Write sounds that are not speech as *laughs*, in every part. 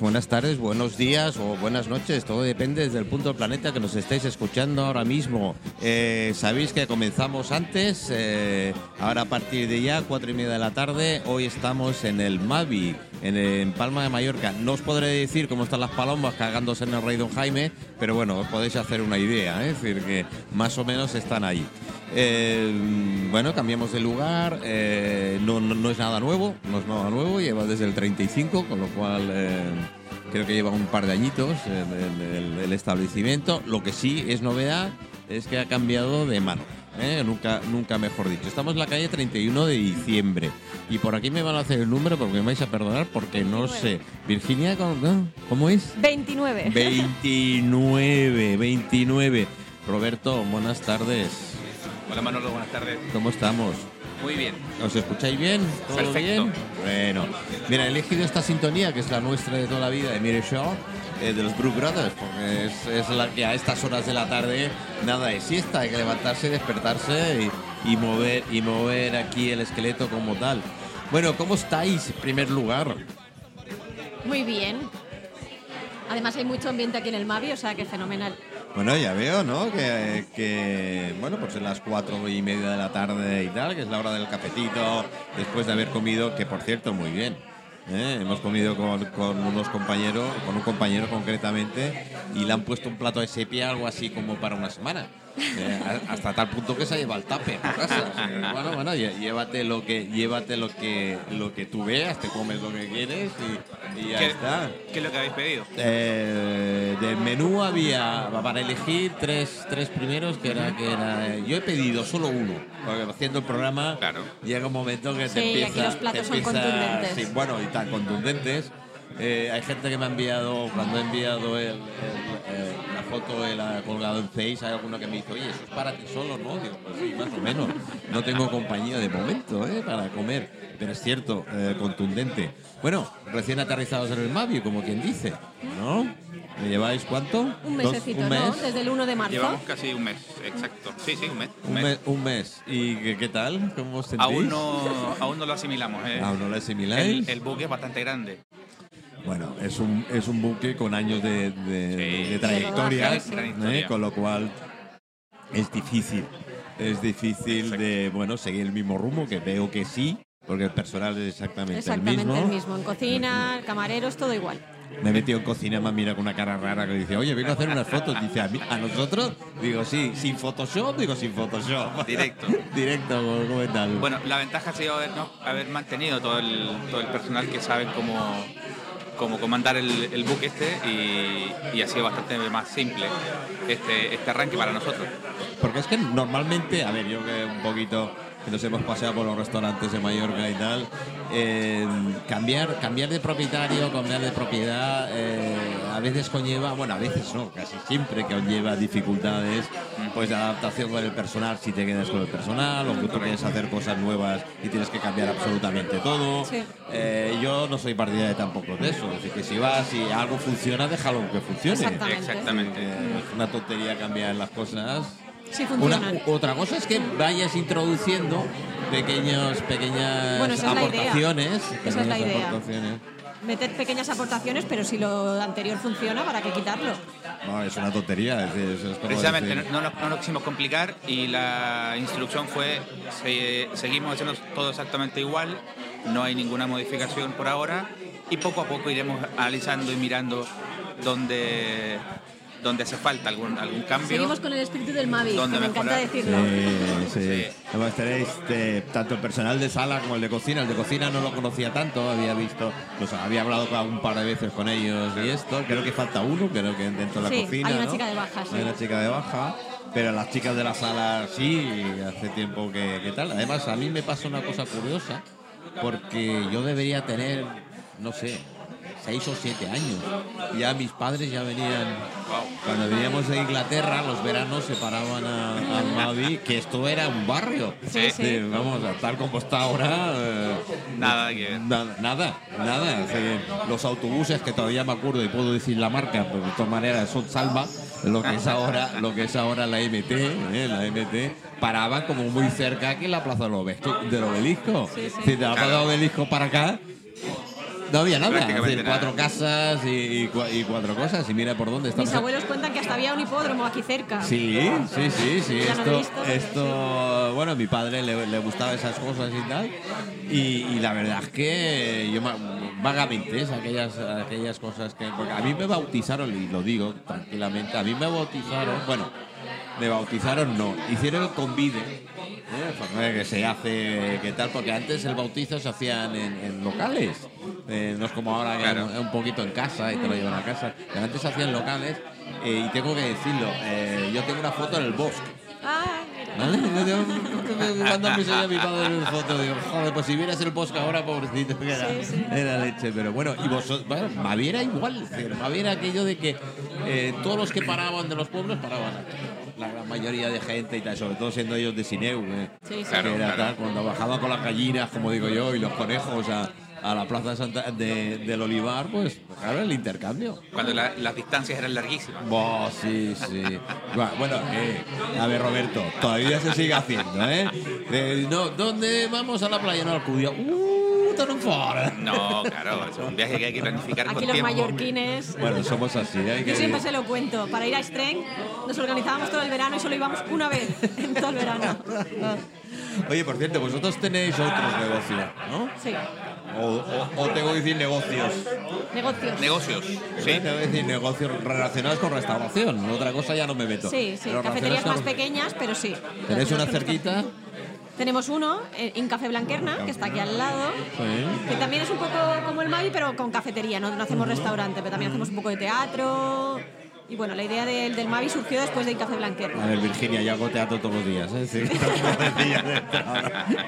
buenas tardes, buenos días o buenas noches. Todo depende desde el punto del planeta que nos estáis escuchando ahora mismo. Eh, Sabéis que comenzamos antes, eh, ahora a partir de ya, cuatro y media de la tarde. Hoy estamos en el Mavi, en, en Palma de Mallorca. No os podré decir cómo están las palomas cagándose en el Rey Don Jaime, pero bueno, os podéis hacer una idea, ¿eh? es decir, que más o menos están ahí. Eh, bueno, cambiamos de lugar, eh, no, no- no es nada nuevo, no es nada nuevo, lleva desde el 35, con lo cual eh, creo que lleva un par de añitos el, el- el establecimiento. Lo que sí es novedad es que ha cambiado de mano. ¿eh? Nunca, nunca mejor dicho. Estamos en la calle 31 de diciembre. Y por aquí me van a hacer el número porque me vais a perdonar porque no sé. Virginia, ¿cómo, cómo es? 29. 29, 29. Roberto, buenas tardes. Hola Manolo, buenas tardes. ¿Cómo estamos? Muy bien. ¿Os escucháis bien? ¿Todo Perfecto. bien? Bueno, mira, he elegido esta sintonía que es la nuestra de toda la vida de Mire Shaw, eh, de los Brook Brothers, porque es, es la que a estas horas de la tarde nada de siesta, hay que levantarse, despertarse y, y mover y mover aquí el esqueleto como tal. Bueno, ¿cómo estáis? En primer lugar. Muy bien. Además hay mucho ambiente aquí en el Mavi, o sea que fenomenal. Bueno, ya veo, ¿no? Que, bueno, pues en las cuatro y media de la tarde y tal, que es la hora del cafetito, después de haber comido, que por cierto, muy bien. ¿eh? Hemos comido con, con unos compañeros, con un compañero concretamente, y le han puesto un plato de sepia, algo así como para una semana. ¿Eh? Hasta tal punto que se ha llevado el tape a casa. O *laughs* sea, Bueno, bueno, llévate lo que, llévate lo que, lo que tú veas, te comes lo que quieres y, y ya ¿Qué, está. qué es lo que habéis pedido? Eh, del menú había para elegir tres, tres primeros que era que era eh, yo he pedido solo uno porque haciendo el programa Claro. llega un momento que Sí, te y empieza aquí los platos te son empieza- contundentes. sí, bueno y tan contundentes Eh, hay gente que me ha enviado cuando he enviado el- eh, foto de la colgado en Face hay alguno que me dice oye eso es para ti solo no digo pues sí más o menos no tengo compañía de momento ¿eh? para comer pero es cierto eh, contundente bueno recién aterrizados en el Mavi como quien dice ¿no? ¿Me lleváis cuánto? Un mesecito, un mes. ¿no? Desde el 1 de marzo. Llevamos casi un mes, exacto. Sí, sí, un mes. Un mes, un mes. ¿Y qué, qué tal? ¿Cómo os sentís? Aún no, aún no lo asimilamos. ¿eh? Aún no lo asimiláis. el, el buque es bastante grande. Bueno, es un, es un buque con años de, de- Sí. de trayectoria, sí. ¿eh? con lo cual es difícil. Es difícil de bueno seguir el mismo rumbo, que veo que sí, porque el personal es exactamente, Exactamente el mismo. el mismo. En cocina, camareros, todo igual. Me he metido en cocina, me mira con una cara rara que dice, oye, vengo a hacer unas fotos. Dice, ¿a, mí, ¿a nosotros? Digo, sí, sin Photoshop, digo, sin Photoshop. *laughs* Directo. *laughs* Directo, ¿cómo, tal? Bueno, la ventaja ha sido habernos- haber mantenido todo el, todo el personal que sabe cómo, cómo comandar el, el buque este y, y ha sido bastante más simple este, este arranque para nosotros. Porque es que normalmente, a ver, yo que un poquito que nos hemos paseado por los restaurantes de Mallorca y tal, eh, cambiar, cambiar de propietario, cambiar de propiedad, eh, a veces conlleva, bueno, a veces no, casi siempre conlleva dificultades, pues de adaptación con el personal, si te quedas con el personal, o que tú quieres hacer cosas nuevas y tienes que cambiar absolutamente todo. Sí. Eh, yo no soy partidario tampoco de eso, así que si vas y algo funciona, déjalo que funcione. Exactamente. Exactamente. Eh, es una tontería cambiar las cosas. Sí Una- otra cosa es que vayas introduciendo pequeños, pequeñas Bueno, esa es la idea. aportaciones. Esa es pequeñas la idea. aportaciones. Meter pequeñas aportaciones, pero si lo anterior funciona, ¿para qué quitarlo? No, es una tontería. es es como Precisamente decir- no, nos, no nos quisimos complicar y la instrucción fue se- seguimos haciendo todo exactamente igual, no hay ninguna modificación por ahora y poco a poco iremos analizando y mirando dónde, dónde hace falta algún, algún cambio. Seguimos con el espíritu del Mavi, que ¿Dónde me encanta decirlo. Sí. Además tenéis eh, tanto el personal de sala como el de cocina. El de cocina no lo conocía tanto, había visto, pues había hablado un par de veces con ellos y esto. Creo que falta uno, creo que dentro de la Sí, cocina. hay una ¿no? chica de baja, sí. Hay una chica de baja. Pero las chicas de la sala sí, hace tiempo que, que tal. Además, a mí me pasa una cosa curiosa, porque yo debería tener, no sé, seis o siete años. Ya mis padres ya venían, cuando veníamos de Inglaterra, los veranos se paraban a, a Mavi, que esto era un barrio. Sí, sí. De, vamos, a tal como está ahora. eh, Nada que ver. Nada, nada, los autobuses que todavía me acuerdo y puedo decir la marca, pero de todas maneras son Salva, lo que es ahora, lo que es ahora la MT, ¿eh? la MT, paraban como muy cerca aquí en la Plaza del Obelisco. Sí, sí. Si de la Plaza del Obelisco para acá, No había nada, es decir, cuatro casas y, y cua- y cuatro cosas. Y mira por dónde estamos. Mis abuelos cuentan que hasta había un hipódromo aquí cerca. Sí, sí, sí, sí. No Esto, esto bueno, a mi padre le, le gustaba esas cosas y tal. Y, y la verdad es que yo vagamente, es aquellas, aquellas cosas que. Porque a mí me bautizaron, y lo digo tranquilamente, a mí me bautizaron, bueno, me bautizaron no, hicieron el convide. ¿eh? Que se hace, que tal, porque antes el bautizo se hacían en, en locales, Eh, no es como ahora que Claro. es un poquito en casa y te lo llevan a casa, pero antes se hacían locales eh, y tengo que decirlo, eh, yo tengo una foto en el bosque. Mira. ¿Vale? Cuando me enseña mi padre una foto, digo, joder, pues si vieras el bosque ahora, pobrecito, que era, Sí, sí. era leche. Pero bueno, y vosotros, bueno, Mavi era igual, es decir, Mavi era aquello de que eh, todos los que paraban de los pueblos paraban aquí. La gran mayoría de gente y tal, sobre todo siendo ellos de Sineu, eh, Sí, sí. Claro, que era claro. tal, cuando bajaban con las gallinas, como digo yo, y los conejos a, a la plaza de Santa- de- del Olivar, pues claro, el intercambio. Cuando la- las distancias eran larguísimas. Buah, sí, sí. Bueno, eh, a ver, Roberto, todavía se sigue haciendo, ¿eh? Eh, no, ¿Dónde vamos a la playa? No, Alcudia. ¡Uh, tan fora! No, claro, es un viaje que hay que planificar con Aquí los tiempo. mallorquines. Bueno, somos así, ¿eh? Yo siempre se lo cuento. Para ir a Stren nos organizábamos todo el verano y solo íbamos una vez en todo el verano. *laughs* Oye, por cierto, vosotros tenéis otros negocios, ¿no? Sí. O, o- o tengo que decir negocios. Negocios. Negocios, Sí. Tengo que decir negocios relacionados con restauración. Otra cosa ya no me meto. Sí, sí. Pero Cafeterías más con- pequeñas, pero sí. ¿Tenéis una cerquita? Tenemos uno eh, en Café Blanquerna, que está aquí al lado, Sí. que también es un poco como el Mavi, pero con cafetería. No, no hacemos restaurante, pero también hacemos un poco de teatro. Y bueno, la idea del, del Mavi surgió después del Café Blanquerna. A ver, Virginia, yo hago teatro todos los días. ¿eh? Sí, *laughs*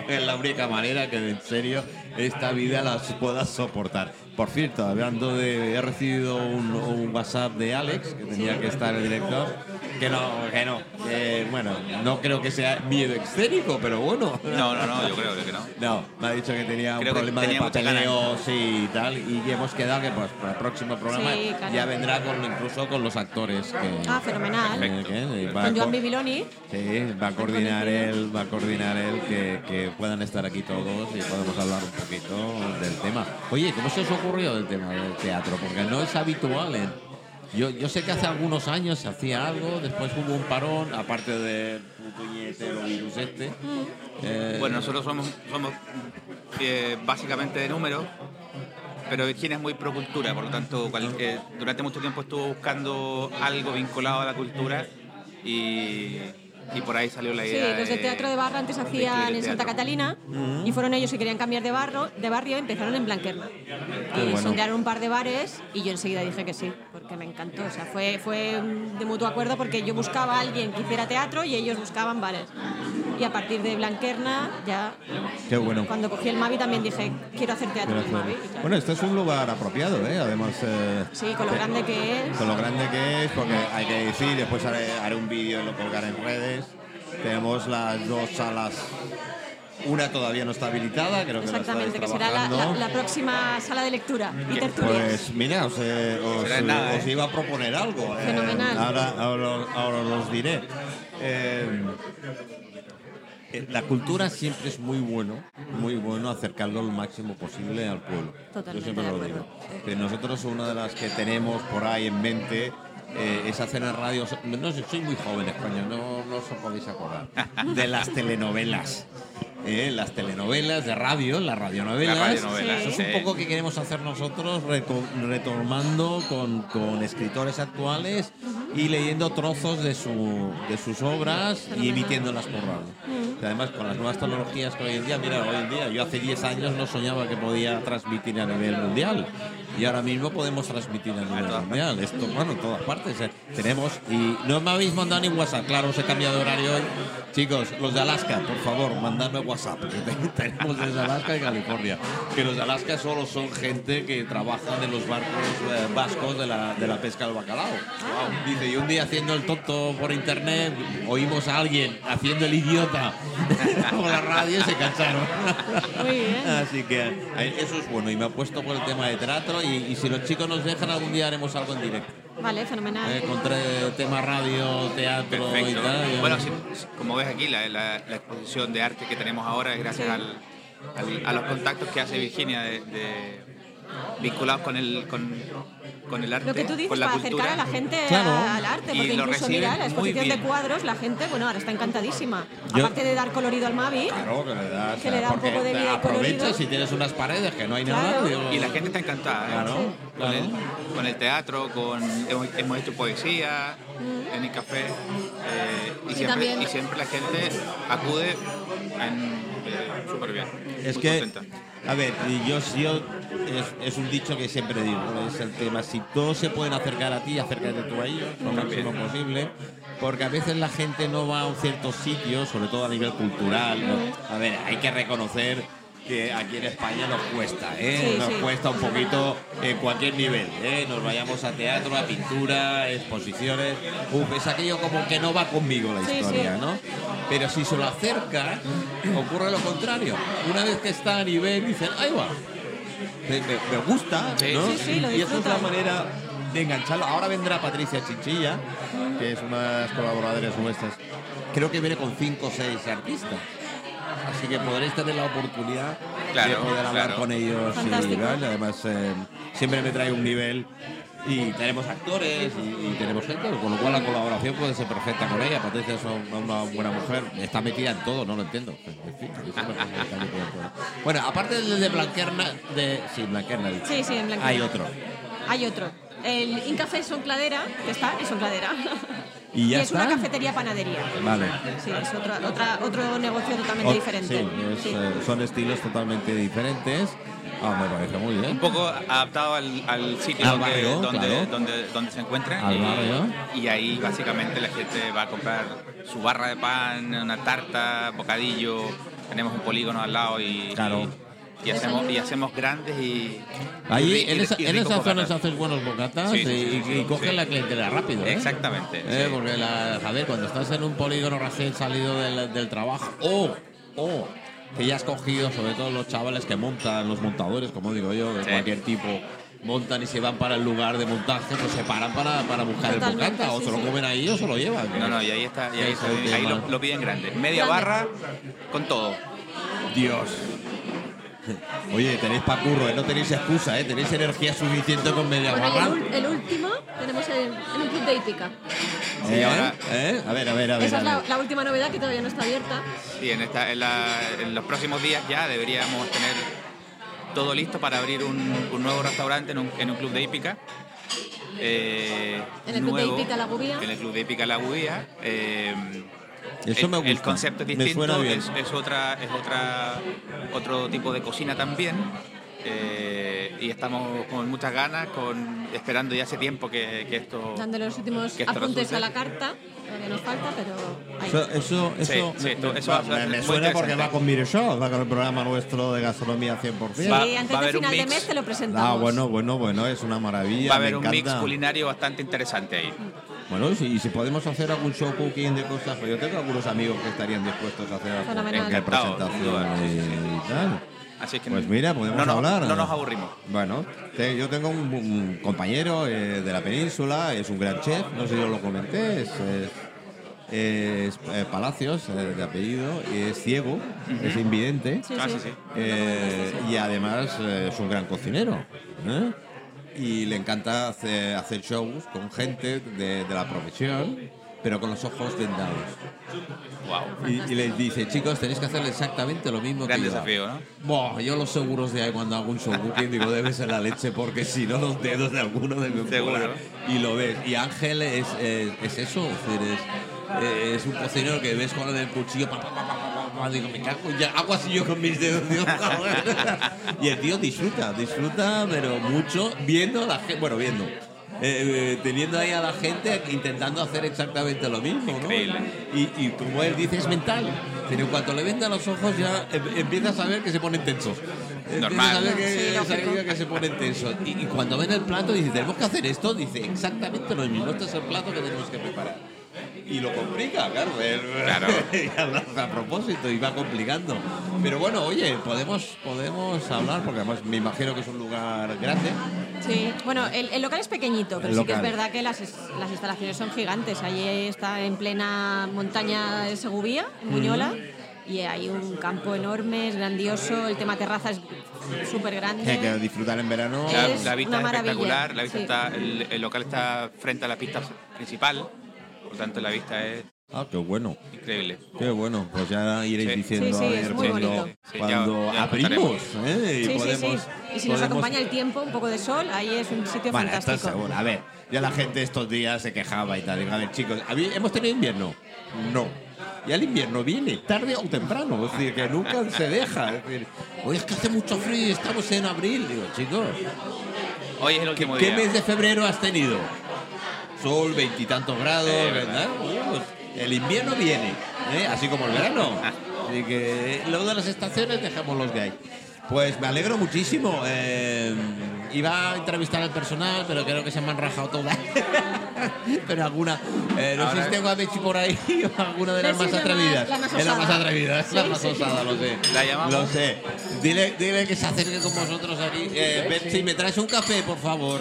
de es la única manera que en serio esta vida las pueda soportar. Por cierto, hablando de. He recibido un, un WhatsApp de Alex, que tenía que estar el director. Que no, que no. bueno, no creo que sea miedo escénico, pero bueno. No, no, no, yo creo que no. No, me ha dicho que tenía un Creo que problema tenía de muchas papeleo sí, y tal. Y hemos quedado que pues, para el próximo programa Sí, claro. ya vendrá con, incluso con los actores. Que, Ah, fenomenal. que- que va Con a Joan Bibiloni. Sí, va a coordinar él, va a coordinar él que, que puedan estar aquí todos y podemos hablar un poquito del tema. Oye, ¿cómo se os ocurrió el tema del teatro? Porque no es habitual. en- Yo, yo sé que hace algunos años se hacía algo, después hubo un parón, aparte del puñetero virus este. Eh, Bueno, nosotros somos, somos eh, básicamente de números, pero Virginia es muy pro cultura, por lo tanto, cual- eh, durante mucho tiempo estuvo buscando algo vinculado a la cultura y, y por ahí salió la Sí, idea. los de teatro de barrio antes hacían en Santa Catalina y fueron ellos que querían cambiar de barrio, de barrio empezaron en Blanquerna. Qué Y bueno. sondearon un par de bares y yo enseguida dije que sí, porque me encantó. O sea, fue, fue de mutuo acuerdo porque yo buscaba a alguien que hiciera teatro y ellos buscaban bares. Y a partir de Blanquerna, ya Qué bueno. cuando cogí el Mavi también dije, quiero hacer teatro en el Mavi. Y claro. Bueno, este es un lugar apropiado, ¿eh? Además, eh, Sí, con lo grande que es. con lo grande que es, porque hay que decir, después haré, haré un vídeo y lo colgaré en redes. Tenemos las dos salas. Una todavía no está habilitada, creo que la Exactamente, que estáis será la, trabajando. la- la próxima sala de lectura y tertulias. Pues mira, os, eh, os- Será nada, os ¿eh? iba a proponer algo. eh, ahora, ahora, ahora os diré. La cultura siempre es muy bueno, muy bueno acercarlo lo máximo posible al pueblo. Totalmente Yo siempre lo digo. Que nosotros una de las que tenemos por ahí en mente eh, es hacer en radio. No sé, soy muy joven España, no, no os podéis acordar. *laughs* De las telenovelas. Eh, las telenovelas de radio, las radionovelas. Las radionovelas, Eso es sí. un poco que queremos hacer nosotros, reto- retomando con, con escritores actuales y leyendo trozos de, su, de sus obras y emitiéndolas por radio. Y además, con las nuevas tecnologías que hoy en día, mira, hoy en día, yo hace 10 años no soñaba que podía transmitir a nivel mundial. Y ahora mismo podemos transmitir a nivel mundial. Esto, bueno, en todas partes. eh. Tenemos, y no me habéis mandado ni WhatsApp, claro, os he cambiado de horario hoy. Chicos, los de Alaska, por favor, mandadme WhatsApp, *laughs* tenemos desde Alaska y California. Que los de Alaska solo son gente que trabaja de los barcos eh, vascos de la, de la pesca del bacalao. Dice, y un día haciendo el tonto por internet, oímos a alguien haciendo el idiota *laughs* por la radio y se cansaron. Muy bien. *laughs* Así que eh, eso es bueno. Y me ha puesto por el tema de teatro. Y, y si los chicos nos dejan, algún día haremos algo en directo. Vale, fenomenal. Eh, contra tema radio, teatro y Perfecto. tal. y- Bueno, como ves aquí, la, la- la exposición de arte que tenemos ahora es gracias Sí. al- al- a los contactos que hace Virginia de, de- vinculados con el, con, con el arte, Lo que tú dices con la para cultura. acercar a la gente Claro. a- al arte, porque incluso reciben mira la exposición de cuadros, la gente, bueno, ahora está encantadísima. Yo- Aparte de dar colorido al Mavi, Claro, que le das. Que le da un poco de vida colorido. si tienes unas paredes que no hay Claro. nada. digo, Y la gente está encantada. ¿eh? Claro, Con, claro. el, con el teatro, con hemos, hemos hecho poesía en el café eh, y, Sí, siempre, y siempre la gente acude en- eh, súper bien. Es muy que, contenta. a ver, y yo, yo es, es un dicho que siempre digo, ¿no? es el tema, si todos se pueden acercar a ti, acércate tú a ellos lo máximo posible, porque a veces la gente no va a ciertos sitios, sobre todo a nivel cultural. ¿no? A ver, hay que reconocer que aquí en España nos cuesta, ¿eh? Sí, nos sí. cuesta un poquito en cualquier nivel, ¿eh? nos vayamos a teatro, a pintura, exposiciones, Uf, es aquello como que no va conmigo la Sí, historia, sí. ¿no? Pero si se lo acerca, ocurre lo contrario. Una vez que está a nivel, dicen, ahí va. Me, me- me gusta, Sí, ¿no? sí, sí, lo y eso es disfrutan. manera de engancharlo. Ahora vendrá Patricia Chinchilla, que es una de las colaboradoras nuestras. Creo que viene con cinco o seis artistas. Así que podréis tener la oportunidad de poder hablar claro. con ellos. y. Además, eh, siempre me trae un nivel. Y tenemos actores y, y tenemos gente, con lo cual la colaboración puede ser perfecta con ella. Patricia es una, una buena mujer, está metida en todo, no lo entiendo. En fin, es una. Bueno, aparte del de Blanquerna, de. Sí, Blanquerna, sí, sí, blanco. hay otro. Hay otro. El Incafé Soncladera, que está en Soncladera. ¿Y ya es una está? cafetería panadería. Vale. Sí, es otra, otra, otro negocio totalmente Ot- diferente. Sí, es, Sí. eh, son estilos totalmente diferentes. Ah, me parece muy bien. Un poco adaptado al, al sitio Al donde, barrio, donde, claro. donde, donde se encuentra. Al y, barrio. y ahí básicamente la gente va a comprar su barra de pan, una tarta, bocadillo. Tenemos un polígono al lado y, Claro. y, y hacemos, y hacemos grandes y. Ahí, en, esa, en esas zonas haces buenos bocatas Sí, sí, y, sí, coges la clientela rápido. ¿eh? Exactamente. Eh. Porque, la, a ver, cuando estás en un polígono recién salido del, del trabajo, o, o que ya has cogido, sobre todo los chavales que montan, los montadores, como digo yo, de Sí. cualquier tipo, montan y se van para el lugar de montaje, pues se paran para, para buscar el bocata, o sí, se lo comen ahí o se lo llevan. No, no, y ahí está, y ahí, ahí lo, lo piden grande. Media Grande. barra con todo. Dios. *laughs* Oye, tenéis pa' curro, ¿eh? no tenéis excusa, ¿eh? tenéis energía suficiente con media Bueno, barra. el, último tenemos en, en un club de hípica. Sí, ¿Eh? ahora- ¿Eh? A ver, a ver, a ver. Esa a es la, última novedad que todavía no está abierta. Sí, en, esta, en, la- en los próximos días ya deberíamos tener todo listo para abrir un, un nuevo restaurante en un, en un club de hípica. Eh, En el club de hípica La Gubía. En el club de hípica La Gubía. Eh, Eso el, me gusta. el concepto es Me distinto, suena bien. Es, es otra, es otra, otro tipo de cocina también. Eh, y estamos con muchas ganas, con, esperando ya hace tiempo que, que esto... Dándole los últimos Que esto apuntes resulte. a la carta. Todavía nos falta, pero ahí. Eso, eso, Sí, eso, sí, me, me- eso va- ser me- muy suena porque interesante. va con Mire Show, va con el programa nuestro de gastronomía 100%. Sí, va- antes va a de haber un final de mix. mes te lo presentamos. Ah, bueno, bueno, bueno, es una maravilla. Va a me haber un mix encanta. culinario bastante interesante ahí. Bueno, si, y si podemos hacer algún show cooking de cosas, pues yo tengo algunos amigos que estarían dispuestos a hacer algo Fenomenal. en Encantado, presentación y tal. Así que Pues mira, podemos no nos- hablar. No nos aburrimos. Bueno, te- yo tengo un, un compañero eh, de la península, es un gran chef, no sé si yo lo comenté, es, es- es, eh, Palacios, eh, de apellido, y es ciego, es invidente. Sí, Ah, sí. sí, sí. Eh, y además eh, es un gran cocinero. ¿eh? Y le encanta hacer, hacer shows con gente de, de la profesión, pero con los ojos vendados. Wow. Y, y les dice, chicos, tenéis que hacer exactamente lo mismo Gran que yo. desafío, ¿no? Buah, yo los seguros de ahí cuando hago un show cooking digo, debe ser la leche porque si no los dedos de alguno deben Seguro. volar. Y lo ves. Y Ángel es, es, es eso, es, decir, es, es un cocinero que ves con el cuchillo, pa, pa, pa, digo, me cago, ya hago así yo con mis dedos. digo, *laughs* y el tío disfruta, disfruta, pero mucho viendo la gente, bueno, viendo. Eh, eh, teniendo ahí a la gente intentando hacer exactamente lo mismo, ¿no? Increíble. Y, y como él dice, es mental. Pero en cuanto le venda los ojos ya em- empiezas a ver que se ponen tensos. Normal. a ver que, Sí, lógico. saber que se ponen tensos. Y, y cuando ven el plato dice, tenemos que hacer esto, dice exactamente lo mismo. Este es el plato que tenemos que preparar. Y lo complica, claro. Claro. *laughs* a propósito y va complicando. Pero bueno, oye, podemos, podemos hablar, porque además me imagino que es un lugar grande. Sí, bueno, el, el local es pequeñito, pero El sí que es verdad que las, las instalaciones son gigantes. Allí está en plena montaña de Segubía, en Buñola, y hay un campo enorme, es grandioso, el tema terraza es súper grande. Hay que disfrutar en verano. La, Es la vista una es maravilla, espectacular, la vista sí. está, el, el local está frente a la pista principal, por tanto la vista es Ah, qué bueno. increíble. Qué bueno, pues ya iréis Sí. diciendo Sí, sí, a es ver muy cuando, bonito. Sí, cuando ya- ya abrimos. ¿eh? Y Sí, sí, podemos- sí. Y si nos acompaña el tiempo, un poco de sol, ahí es un sitio Bueno, estás fantástico. seguro. A ver, ya la gente estos días se quejaba y tal. Digo, a ver, chicos, ¿habí- ¿hemos tenido invierno? No. Y el invierno viene tarde o temprano, es decir, que nunca se deja. Es decir, hoy es que hace mucho frío y estamos en abril. Digo, chicos, Hoy es el ¿qué, último qué día. mes de febrero has tenido? Sol, veintitantos grados, Eh, ¿verdad? El invierno viene, ¿eh? así como el verano. Así que luego de las estaciones dejamos los que hay. Pues me alegro muchísimo. eh, iba a entrevistar al personal, pero creo que se me han rajado todas. *laughs* pero alguna. eh, no sé si tengo a Bechi por ahí *laughs* o alguna de las más atrevidas. la más es la más atrevida, es la más osada, lo sé. ¿La llamamos? Lo sé. Dile, dile que se acerque con vosotros aquí. Eh, ¿me traes un café, por favor?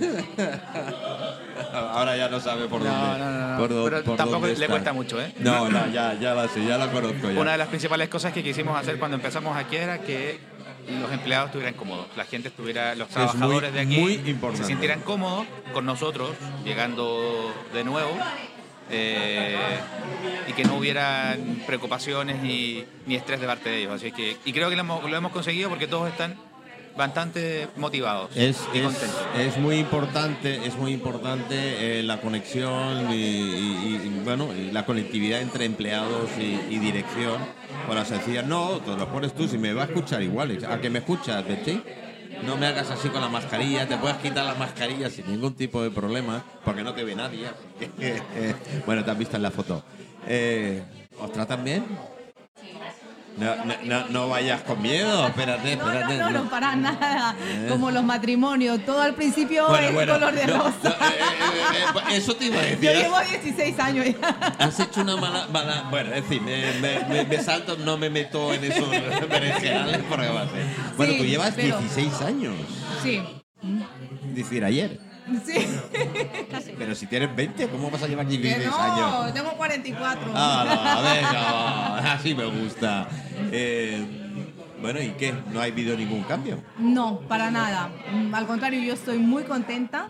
*laughs* *laughs* Ahora ya no sabe por No, dónde. no, no, no. por dó- Pero por tampoco le cuesta mucho, ¿eh? No, no, ya, ya la sé, ya la conozco ya. Una de las principales cosas que quisimos hacer cuando empezamos aquí era que los empleados estuvieran cómodos, la gente estuviera, los muy- trabajadores de aquí muy importante. se sintieran cómodos con nosotros llegando de nuevo eh, y que no hubieran preocupaciones ni, ni estrés de parte de ellos. Así que, y creo que lo hemos, lo hemos conseguido porque todos están bastante motivados Es, y es, contentos. es muy importante, es muy importante eh, la conexión y, y- y, bueno la conectividad entre empleados y, dirección. Por la sencilla, no, te lo pones tú, si me va a escuchar igual. ¿A que me escuchas, Betty? No me hagas así con la mascarilla, te puedes quitar la mascarilla sin ningún tipo de problema, porque no te ve nadie. que, *laughs* bueno, te has visto en la foto. Eh, ¿Os tratan bien? No, no, no, vayas con miedo, espérate, espérate. no, no, no, para nada. Como los matrimonios, todo al principio Bueno, es bueno, color de rosa. no, eh, eh, eh, eso te iba a decir. Yo ¿has- llevo 16 años ya. Has hecho una mala, mala- Bueno, en fin, me, me- me- me salto, no me meto en esos berenjenales porque va a ser. Bueno, Sí, tú llevas pero- 16 años. Sí, decir, ayer. sí. Pero si tienes 20, ¿cómo vas a llevar Que 16 no, años? tengo 44. Ah, no, *laughs* así me gusta. Eh, bueno, ¿y qué? ¿No ha habido ningún cambio? No, para nada. Mm, Al contrario, yo estoy muy contenta.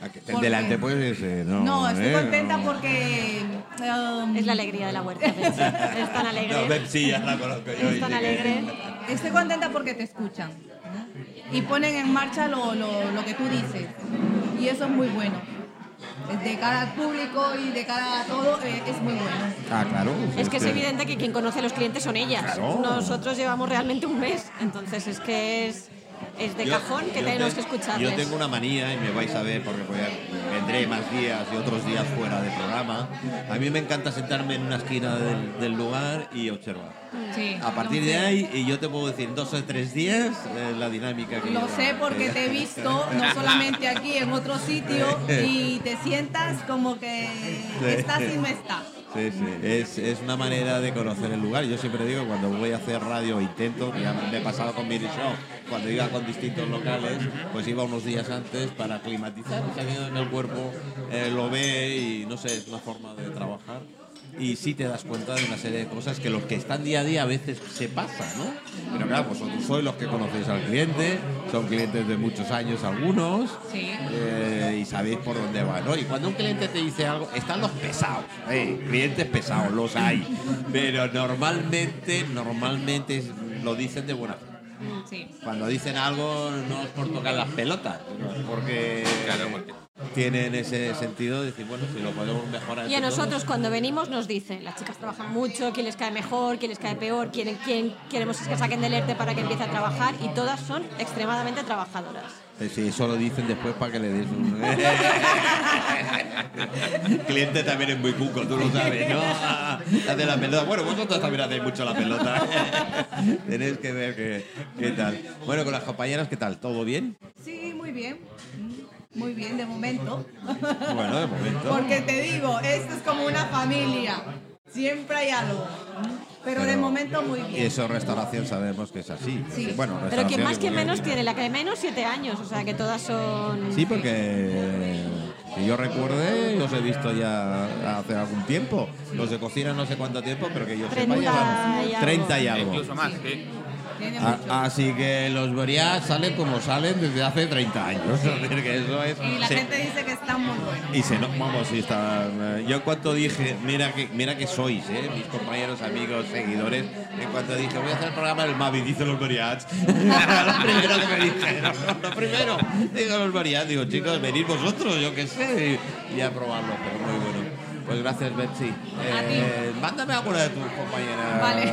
¿A que- ¿Por Delante pues eh, no. No, estoy eh, contenta no. porque... um, Es la alegría de la huerta. Es tan *laughs* No, alegre. Betsy ya la conozco yo. Es tan que- alegre. Estoy contenta porque te escuchan y ponen en marcha lo, lo- lo que tú dices. Y eso es muy bueno. De cara al público y de cara a todo, eh, es muy bueno. Ah, claro. Es que es evidente que quien conoce a los clientes son ellas. Claro. Nosotros llevamos realmente un mes, entonces es que es, es de Yo- cajón que tenemos te- que escucharles. Yo tengo una manía y me vais a ver porque voy a- vendré más días y otros días fuera de programa. A mí me encanta sentarme en una esquina del, del lugar y observar. Sí, A partir de sé. ahí, y yo te puedo decir, dos o tres días, eh, la dinámica que Lo sé porque te he visto, *laughs* no solamente aquí, en otro sitio, y te sientas como que estás y no estás. Sí, sí. Es, es una manera de conocer el lugar. Yo siempre digo, cuando voy a hacer radio, intento, ya me he pasado con Mini Show, cuando iba con distintos locales, pues iba unos días antes para aclimatizar, y saliendo en el cuerpo eh, lo ve y no sé, es una forma de trabajar. Y sí te das cuenta de una serie de cosas que los que están día a día a veces se pasa, ¿no? Pero claro, vosotros sois los que conocéis al cliente, son clientes de muchos años algunos, Sí. eh, y sabéis por dónde va, ¿no? Y cuando un cliente te dice algo, están los pesados, eh, clientes pesados, los hay, pero normalmente, normalmente lo dicen de buena fe. Sí. Cuando dicen algo no es por tocar las pelotas, es porque, Claro, porque- tienen ese sentido de decir, bueno, si lo podemos mejorar. Y a nosotros todos. cuando venimos nos dicen, las chicas trabajan mucho, quién les cae mejor, quién les cae peor, quién, quién queremos que saquen del ERTE para que empiece a trabajar y todas son extremadamente trabajadoras. Sí, eso lo dicen después para que le des un... El *laughs* cliente también es muy cuco, tú lo sabes, ¿no? *laughs* Hace la pelota. Bueno, vosotros también hacéis mucho la pelota. *laughs* Tenéis que ver qué, qué tal. Bueno, con las compañeras, ¿qué tal? ¿Todo bien? Sí, muy bien. Muy bien, de momento. Bueno, de momento. Porque te digo, esto es como una familia. Siempre hay algo. Pero, de Pero- momento muy Y bien. eso, restauración, sabemos que es así. Sí. Bueno, Pero quien más, y porque- menos tiene, la que menos siete años, o sea que todas son... Sí, porque Que yo recuerde, os he visto ya hace algún tiempo. Los de cocina no sé cuánto tiempo, pero que yo sepa 30 llevan y algo. 30 y algo. Incluso más, sí. Tiene A- mucho. así que los Boriat salen como salen desde hace 30 años. *laughs* Es decir, que eso es. Y la se- gente dice que están muy buenos. y se no, vamos, sí está. eh, Yo en cuanto dije, mira que, mira que sois, ¿eh? mis compañeros, amigos, seguidores, en cuanto dije, voy a hacer el programa del Mavi, dice los Boriats. *laughs* lo primero que me dijeron, lo primero, digo los Boriats, digo, chicos, venid vosotros, yo qué sé, y, y a probarlo, pero muy bueno. Pues gracias, Betsy. Eh, mándame alguna de tus compañeras. Vale.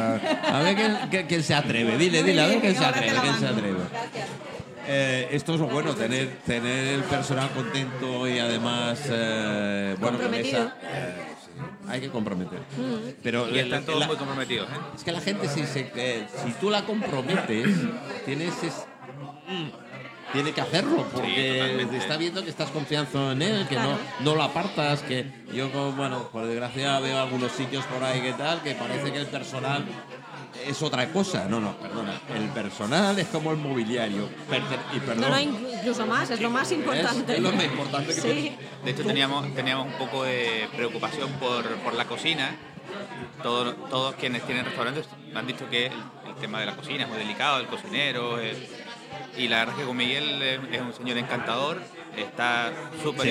A ver quién, quién- quién se atreve. Dile, dile, a ver quién se atreve, quién se atreve. Gracias. Eh, esto es lo bueno, tener, tener el personal contento y además, eh, bueno, con Comprometido. esa- eh, hay que comprometer. Pero Y están la- todos la- muy comprometidos. ¿eh? es que la gente, si, se, eh, si tú la comprometes, tienes es- mm, tiene que hacerlo, porque está viendo que estás confiando en él, que Claro. no, no lo apartas, que yo, como, bueno, por desgracia veo algunos sitios por ahí que tal, que parece que el personal es otra cosa. No, no, perdona. El personal es como el mobiliario. Y perdón. No, no, incluso más, es lo más importante. Es lo más importante que Sí. De hecho, teníamos, teníamos un poco de preocupación por, por la cocina. Todos, todos quienes tienen restaurantes me han dicho que el, el tema de la cocina es muy delicado, el cocinero. eh, y la verdad es que con Miguel es, un señor encantador, está súper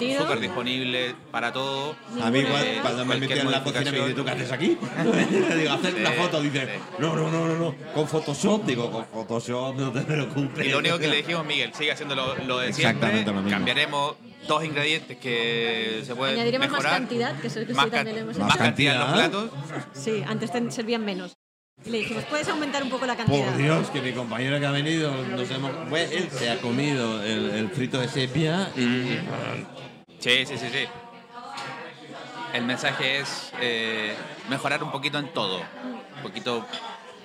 Sí. súper disponible para todo. A mí Eh, cuando me metí en la cocina me dice. ¿tú qué haces aquí? *laughs* Le digo, hacer una Sí, foto. Dice, sí. no, no, no, no, no, con Photoshop. Digo, con Photoshop, no te preocupes. Y lo único que le dijimos, Miguel, sigue haciendo lo, lo de siempre. Exactamente lo mismo. Cambiaremos dos ingredientes que se pueden Añadiremos más mejorar. cantidad, que es el que más sí también can- hemos más hecho. cantidad en los platos. Sí, antes te servían menos. Y le dijimos, ¿puedes aumentar un poco la cantidad? Por Dios, que mi compañero que ha venido, nos hemos, bueno, él se ha comido el, el frito de sepia y Sí, sí, sí, sí. El mensaje es eh, mejorar un poquito en todo. Un poquito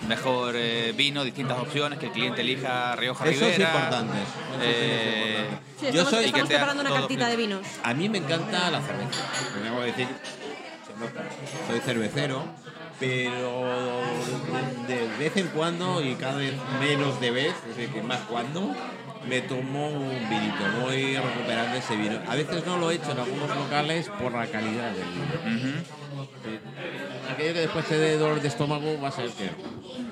mejor eh, vino, distintas opciones, que el cliente elija Rioja Eso es Ribera. importante. Eso que es Eh, importante. Sí, Yo estamos, soy- estamos preparando una cartita de vinos. A mí me encanta la cerveza. Tengo que decir, soy cervecero, pero de vez en cuando y cada vez menos de vez, es decir, más cuando, me tomo un vinito. Voy recuperando ese vino. A veces no lo he hecho en algunos locales por la calidad del vino. Aquello que después te dé dolor de estómago va a ser que.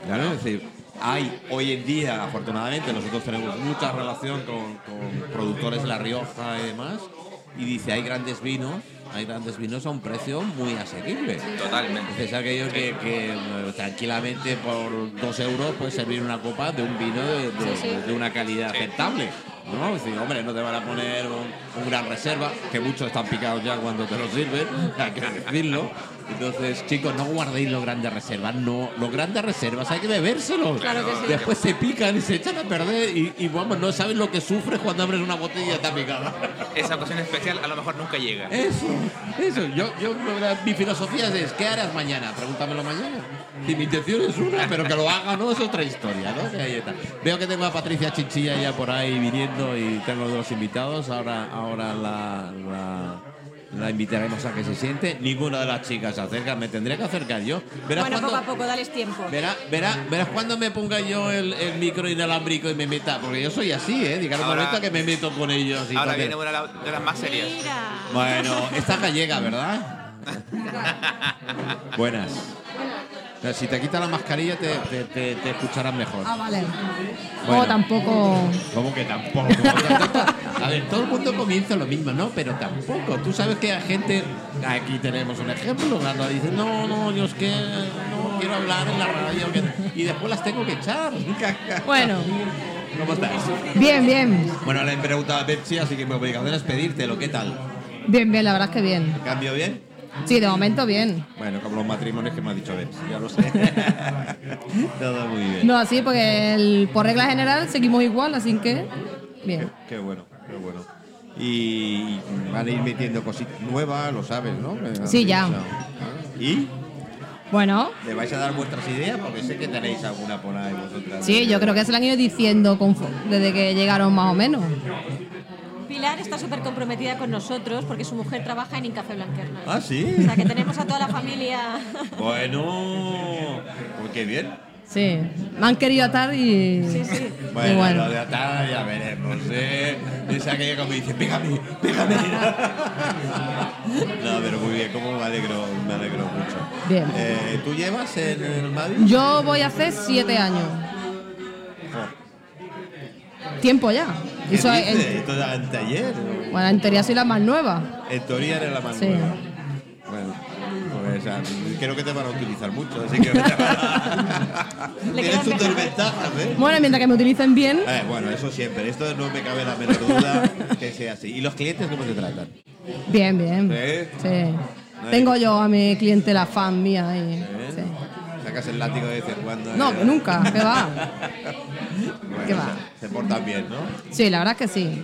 Claro, es decir, hay hoy en día, afortunadamente, nosotros tenemos mucha relación con, con productores de La Rioja y demás, y dice, hay grandes vinos, hay grandes vinos a un precio muy asequible. Totalmente. Es aquello que, que, tranquilamente por dos euros puedes servir una copa de un vino de, de- de una calidad aceptable. ¿No? Es decir, hombre, no te van a poner un, un gran reserva, que muchos están picados ya cuando te lo sirven, *laughs* hay que decirlo. Entonces, chicos, no guardéis los grandes reservas, no, los grandes reservas hay que bebérselos. Claro que sí. Después se pican y se echan a perder y, y vamos, no sabes lo que sufres cuando abres una botella está picada. Esa ocasión especial a lo mejor nunca llega. Eso, eso. Yo, yo, mi filosofía es, ¿qué harás mañana? Pregúntamelo mañana. Si mi intención es una, pero que lo haga, ¿no? Es otra historia, ¿no? Que ahí está. Veo que tengo a Patricia Chinchilla ya por ahí viniendo y tengo dos invitados. Ahora, ahora la, la, la invitaremos a que se siente. Ninguna de las chicas se acerca, me tendré que acercar yo. Verás Bueno, cuando- poco a poco, dales tiempo. Verás, verás, verás cuando me ponga yo el, el micro inalámbrico y me meta, porque yo soy así, ¿eh? Diga un momento que me meto con ellos. Y Ahora tal. viene una de las- de las más serias. Mira. Bueno, esta gallega, ¿verdad? *laughs* Buenas. Pero Si te quitas la mascarilla te, te, te- te escucharán mejor. Ah, vale. Bueno. No, tampoco. ¿Cómo que tampoco? *laughs* A ver, todo el mundo comienza lo mismo, ¿no? Pero tampoco. Tú sabes que hay gente, aquí tenemos un ejemplo, cuando dicen, no, no, yo es que no quiero hablar en la radio, que-". y después las tengo que echar. *laughs* Bueno, ¿Cómo estáis? bien, bien. Bueno, le he preguntado a Betsy, así que mi obligación es pedírtelo. ¿Qué tal? Bien, bien, la verdad es que bien. ¿Cambio bien? Sí, de momento bien. Bueno, como los matrimonios que me ha dicho Betsy, ya lo sé. *laughs* Todo muy bien. No así, porque el- por regla general seguimos igual, así que bien. Qué bueno, qué bueno. Y van a ir metiendo cositas nuevas, lo sabes, ¿no? Sí, ya. ¿Y Bueno, le vais a dar vuestras ideas? Porque sé que tenéis alguna por ahí vosotras. sí, yo creo que se lo han ido diciendo con desde que llegaron más o menos. Pilar está súper comprometida con nosotros porque su mujer trabaja en Incafé Blanquerna. Ah, sí. O sea que tenemos a toda la familia. Bueno, pues qué bien. Sí, me han querido atar y. Sí, sí. Bueno, y bueno. lo de atar ya veremos, ¿eh? Dice aquella como dice, pégame, pégame. no, pero muy bien, como me alegro, me alegro mucho. Bien. Eh, ¿Tú llevas en el Madrid? Yo voy a hacer siete años. Tiempo ya. ¿Qué Eso es-? Esto anteayer. bueno, en teoría soy la más nueva. En teoría eres la más Sí. nueva. Bueno, pues creo que te van a utilizar mucho, así que... *laughs* Tienes quedan tus desventajas, ¿eh? Bueno, mientras que me utilicen bien, Eh, bueno, eso siempre. Esto no me cabe la menor duda que sea así. ¿Y los clientes cómo te tratan? bien, bien. ¿Eh? Sí. Tengo yo a mi clientela fan mía ahí. Sacas el látigo de vez en cuando. No, ¿eh? que nunca, que va. Bueno, ¿Qué va? Se portan bien, ¿no? Sí, la verdad es que sí.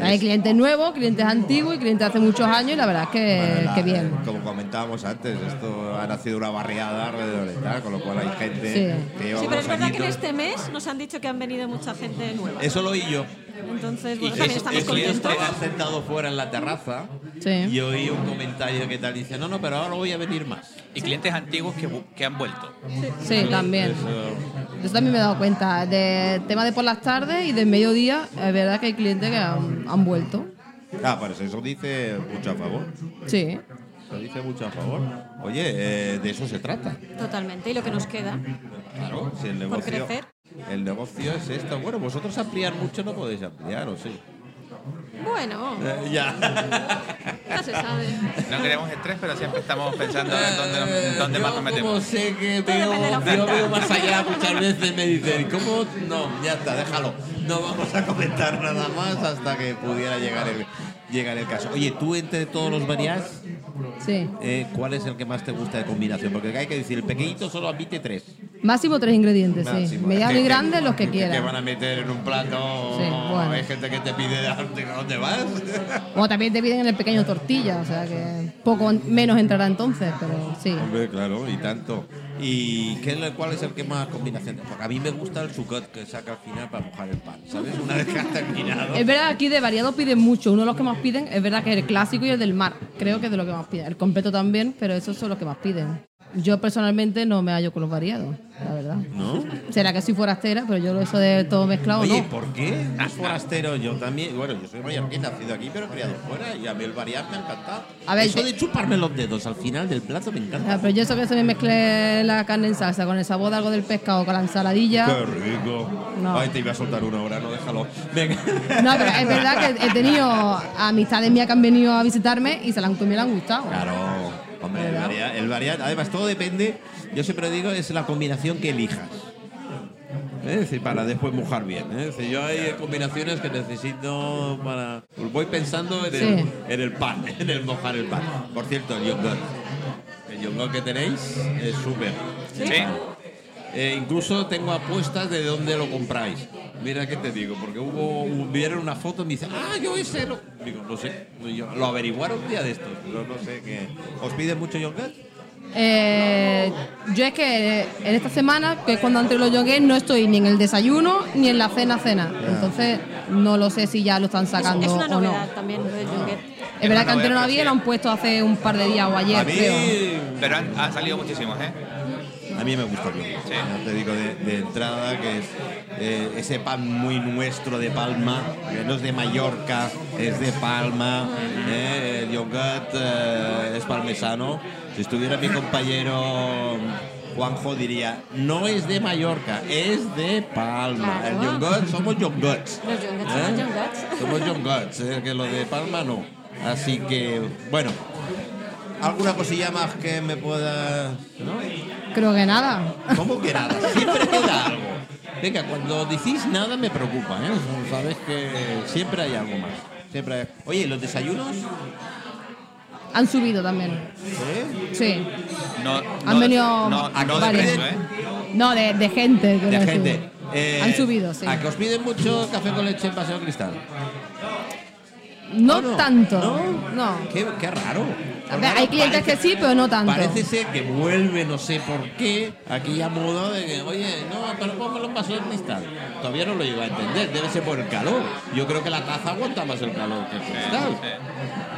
Hay clientes nuevos, clientes antiguos y clientes de hace muchos años y la verdad es que, Bueno, la- que bien. Como comentábamos antes, esto ha nacido una barriada alrededor de tal, con lo cual hay gente Sí. que lleva Sí, pero es verdad que en añitos. este mes nos han dicho que han venido mucha gente nueva. Eso lo oí yo. Entonces, Y bueno, que también es- estamos contentos. Estaba sentado fuera en la terraza Sí. y oí un comentario que tal dice, no, no, pero ahora voy a venir más. Y clientes antiguos que, que han vuelto. Sí, también. Eso- Yo también me he dado cuenta. De tema de por las tardes y del mediodía, es verdad que hay clientes que han, han vuelto. Ah, pues eso dice mucho a favor. Sí. Eso dice mucho a favor. Oye, eh, de eso se trata. Totalmente. Y lo que nos queda. Claro, si el negocio, crecer. El negocio es esto. Bueno, vosotros ampliar mucho no podéis ampliar, ¿o sí? Bueno, Eh, ya. ya se sabe. No queremos estrés, pero siempre estamos pensando en dónde, nos- dónde más nos Como metemos. sé que veo, yo veo más allá muchas veces me dicen, ¿cómo? No, ya está, déjalo. No vamos a comentar nada más hasta que pudiera llegar el, llegar el caso. Oye, tú entre todos los variados, Sí. eh, ¿cuál es el que más te gusta de combinación? Porque hay que decir, el pequeñito solo admite tres. Máximo tres ingredientes, sí. Máximo. Mediano Es y grande, los que Que van quieran. a meter en un plato. Sí, bueno. Hay gente que te pide ¿a dónde, vas. *laughs* Como también te piden en el pequeño tortilla, o sea que poco menos entrará entonces, pero sí. Hombre, claro, y tanto. ¿Y qué, cuál es el que más combinación? Porque a mí me gusta el sucot que saca al final para mojar el pan, ¿sabes? Una vez que has terminado. Es verdad, aquí de variado piden mucho. Uno de los que más piden es verdad que es el clásico y el del mar. Creo que es de lo que más piden. El completo también, pero esos son los que más piden. Yo personalmente no me hallo con los variados, la verdad. ¿No? Será que soy forastera, pero yo eso de todo mezclado Oye, no. ¿por qué? Es forastero, yo también. Bueno, yo soy mallorquín, nacido aquí, pero criado fuera. Y a mí el variar me ha encantado. A ver, Eso de chuparme los dedos al final del plato me Ah, encanta. pero yo eso que se me mezcle la carne en salsa con el sabor de algo del pescado, con la ensaladilla. Qué rico. No. Ay, te iba a soltar una hora, no déjalo. Venga. No, pero es verdad que he tenido amistades mías que han venido a visitarme y se la han comido y le han gustado. Claro, hombre, el variar, el variar- además todo depende, yo siempre digo, es la combinación que elijas. Es decir, para después mojar bien. ¿eh? Es decir, yo hay combinaciones que necesito para... pues voy pensando en el, Sí. en el pan, *laughs* en el mojar el pan. Por cierto, el yogurt. El yogurt que tenéis es súper. Sí. Eh, incluso tengo apuestas de dónde lo compráis. Mira qué te digo, porque hubo vieron una foto y me dicen, ah, yo ese lo. Digo, no sé, yo- lo averiguaron un día de estos, pero no sé qué. ¿Os piden mucho yogurt? Eh, yo es que en esta semana, que es cuando entre los yogues, no estoy ni en el desayuno ni en la cena cena. Entonces no lo sé si ya lo están sacando Es una o no. novedad también lo del. Es verdad que antes no novedad, había, lo han puesto hace un par de días o ayer, a mí, creo. Pero han, han salido muchísimos, ¿eh? A mí me gusta el. Sí. Ya te digo de, de entrada que es eh, ese pan muy nuestro de Palma, que no es de Mallorca, es de Palma. eh, el yogurt eh, es parmesano. Si estuviera mi compañero Juanjo diría, no es de Mallorca, es de Palma. Claro. El yogurt somos yogurts. Los yogurts somos yogurts. Somos yogurts, eh, que lo de Palma no. Así que, bueno, ¿alguna cosilla más que me pueda... ¿no? Creo que nada. ¿Cómo que nada? Siempre queda algo. Venga, cuando decís nada me preocupa, ¿eh? Sabes que siempre hay algo más. Siempre hay- Oye, ¿y los desayunos? Han subido también. ¿Eh? Sí. No, Han no- venido No, no de ¿eh? No, de, de gente. De gente. Eh, Han subido, sí. ¿A que os piden mucho café con leche en Paseo Cristal? No, tanto. ¿No? No. Qué, qué raro. A ver, hay clientes que sí, pero no tanto. Parece ser que vuelve, no sé por qué, aquella moda de que, oye, no, pero póngalo en vaso de cristal. Todavía no lo llego a entender, debe ser por el calor. Yo creo que la taza aguanta más el calor que el cristal.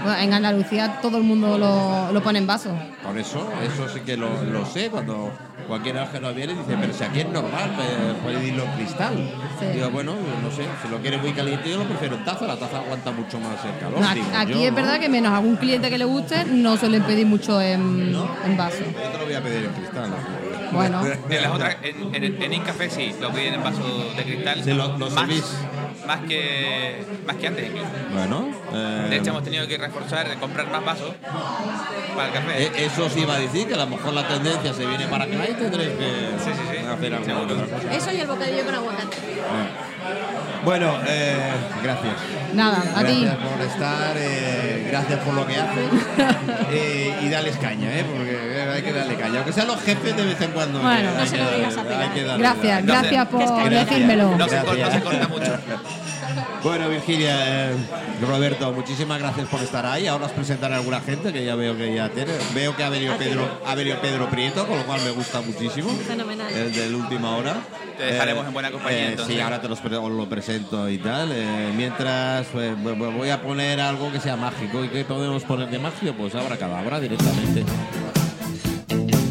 Bueno, en Andalucía todo el mundo lo, lo pone en vaso. Por eso, eso sí que lo, lo sé. Cuando cualquier ajeno viene y dice, pero si aquí es normal, pues, puede irlo en cristal. Sí. Digo, bueno, no sé, si lo quieres muy caliente, yo lo prefiero en taza. La taza aguanta mucho más el calor. No, digo aquí yo, es ¿no? verdad que menos algún cliente que le guste, no suelen pedir mucho en, en vaso. Yo te lo voy a pedir en cristal. Bueno, *laughs* En las otras, en, en, en Incafé sí, lo piden en vaso de cristal. Sí, lo- lo más, servís. Más que más que antes incluso. Bueno, eh, De hecho hemos tenido que reforzar, comprar más vasos para el café. Eh, Eso os iba a decir, que a lo mejor la tendencia se viene para acá y tendréis que Sí, sí, sí. hacer cosa. Eso y el bocadillo con aguacate. Bueno, eh, gracias. nada, a ti. Gracias por estar, eh, gracias por lo que haces *laughs* eh, y dales caña, ¿eh? porque hay que darle caña. Aunque sean los jefes de vez en cuando. Bueno. No se lo digas a Pilar. Gracias, gracias por Gracias. decírmelo. No se, cor- no se Gracias. corta mucho. *laughs* Bueno, Virginia, eh, Roberto, muchísimas gracias por estar ahí. Ahora os presentaré a alguna gente que ya veo que ya tiene. Veo que ha venido Pedro, ha venido Pedro Prieto, con lo cual me gusta muchísimo. Fenomenal. El de la última hora. Te dejaremos en buena compañía, eh, entonces. sí, ahora te los pre- os lo presento y tal. Eh, mientras pues, vo- vo- voy a poner algo que sea mágico. ¿Y qué podemos poner de mágico? Pues ahora cadabra directamente. Bye.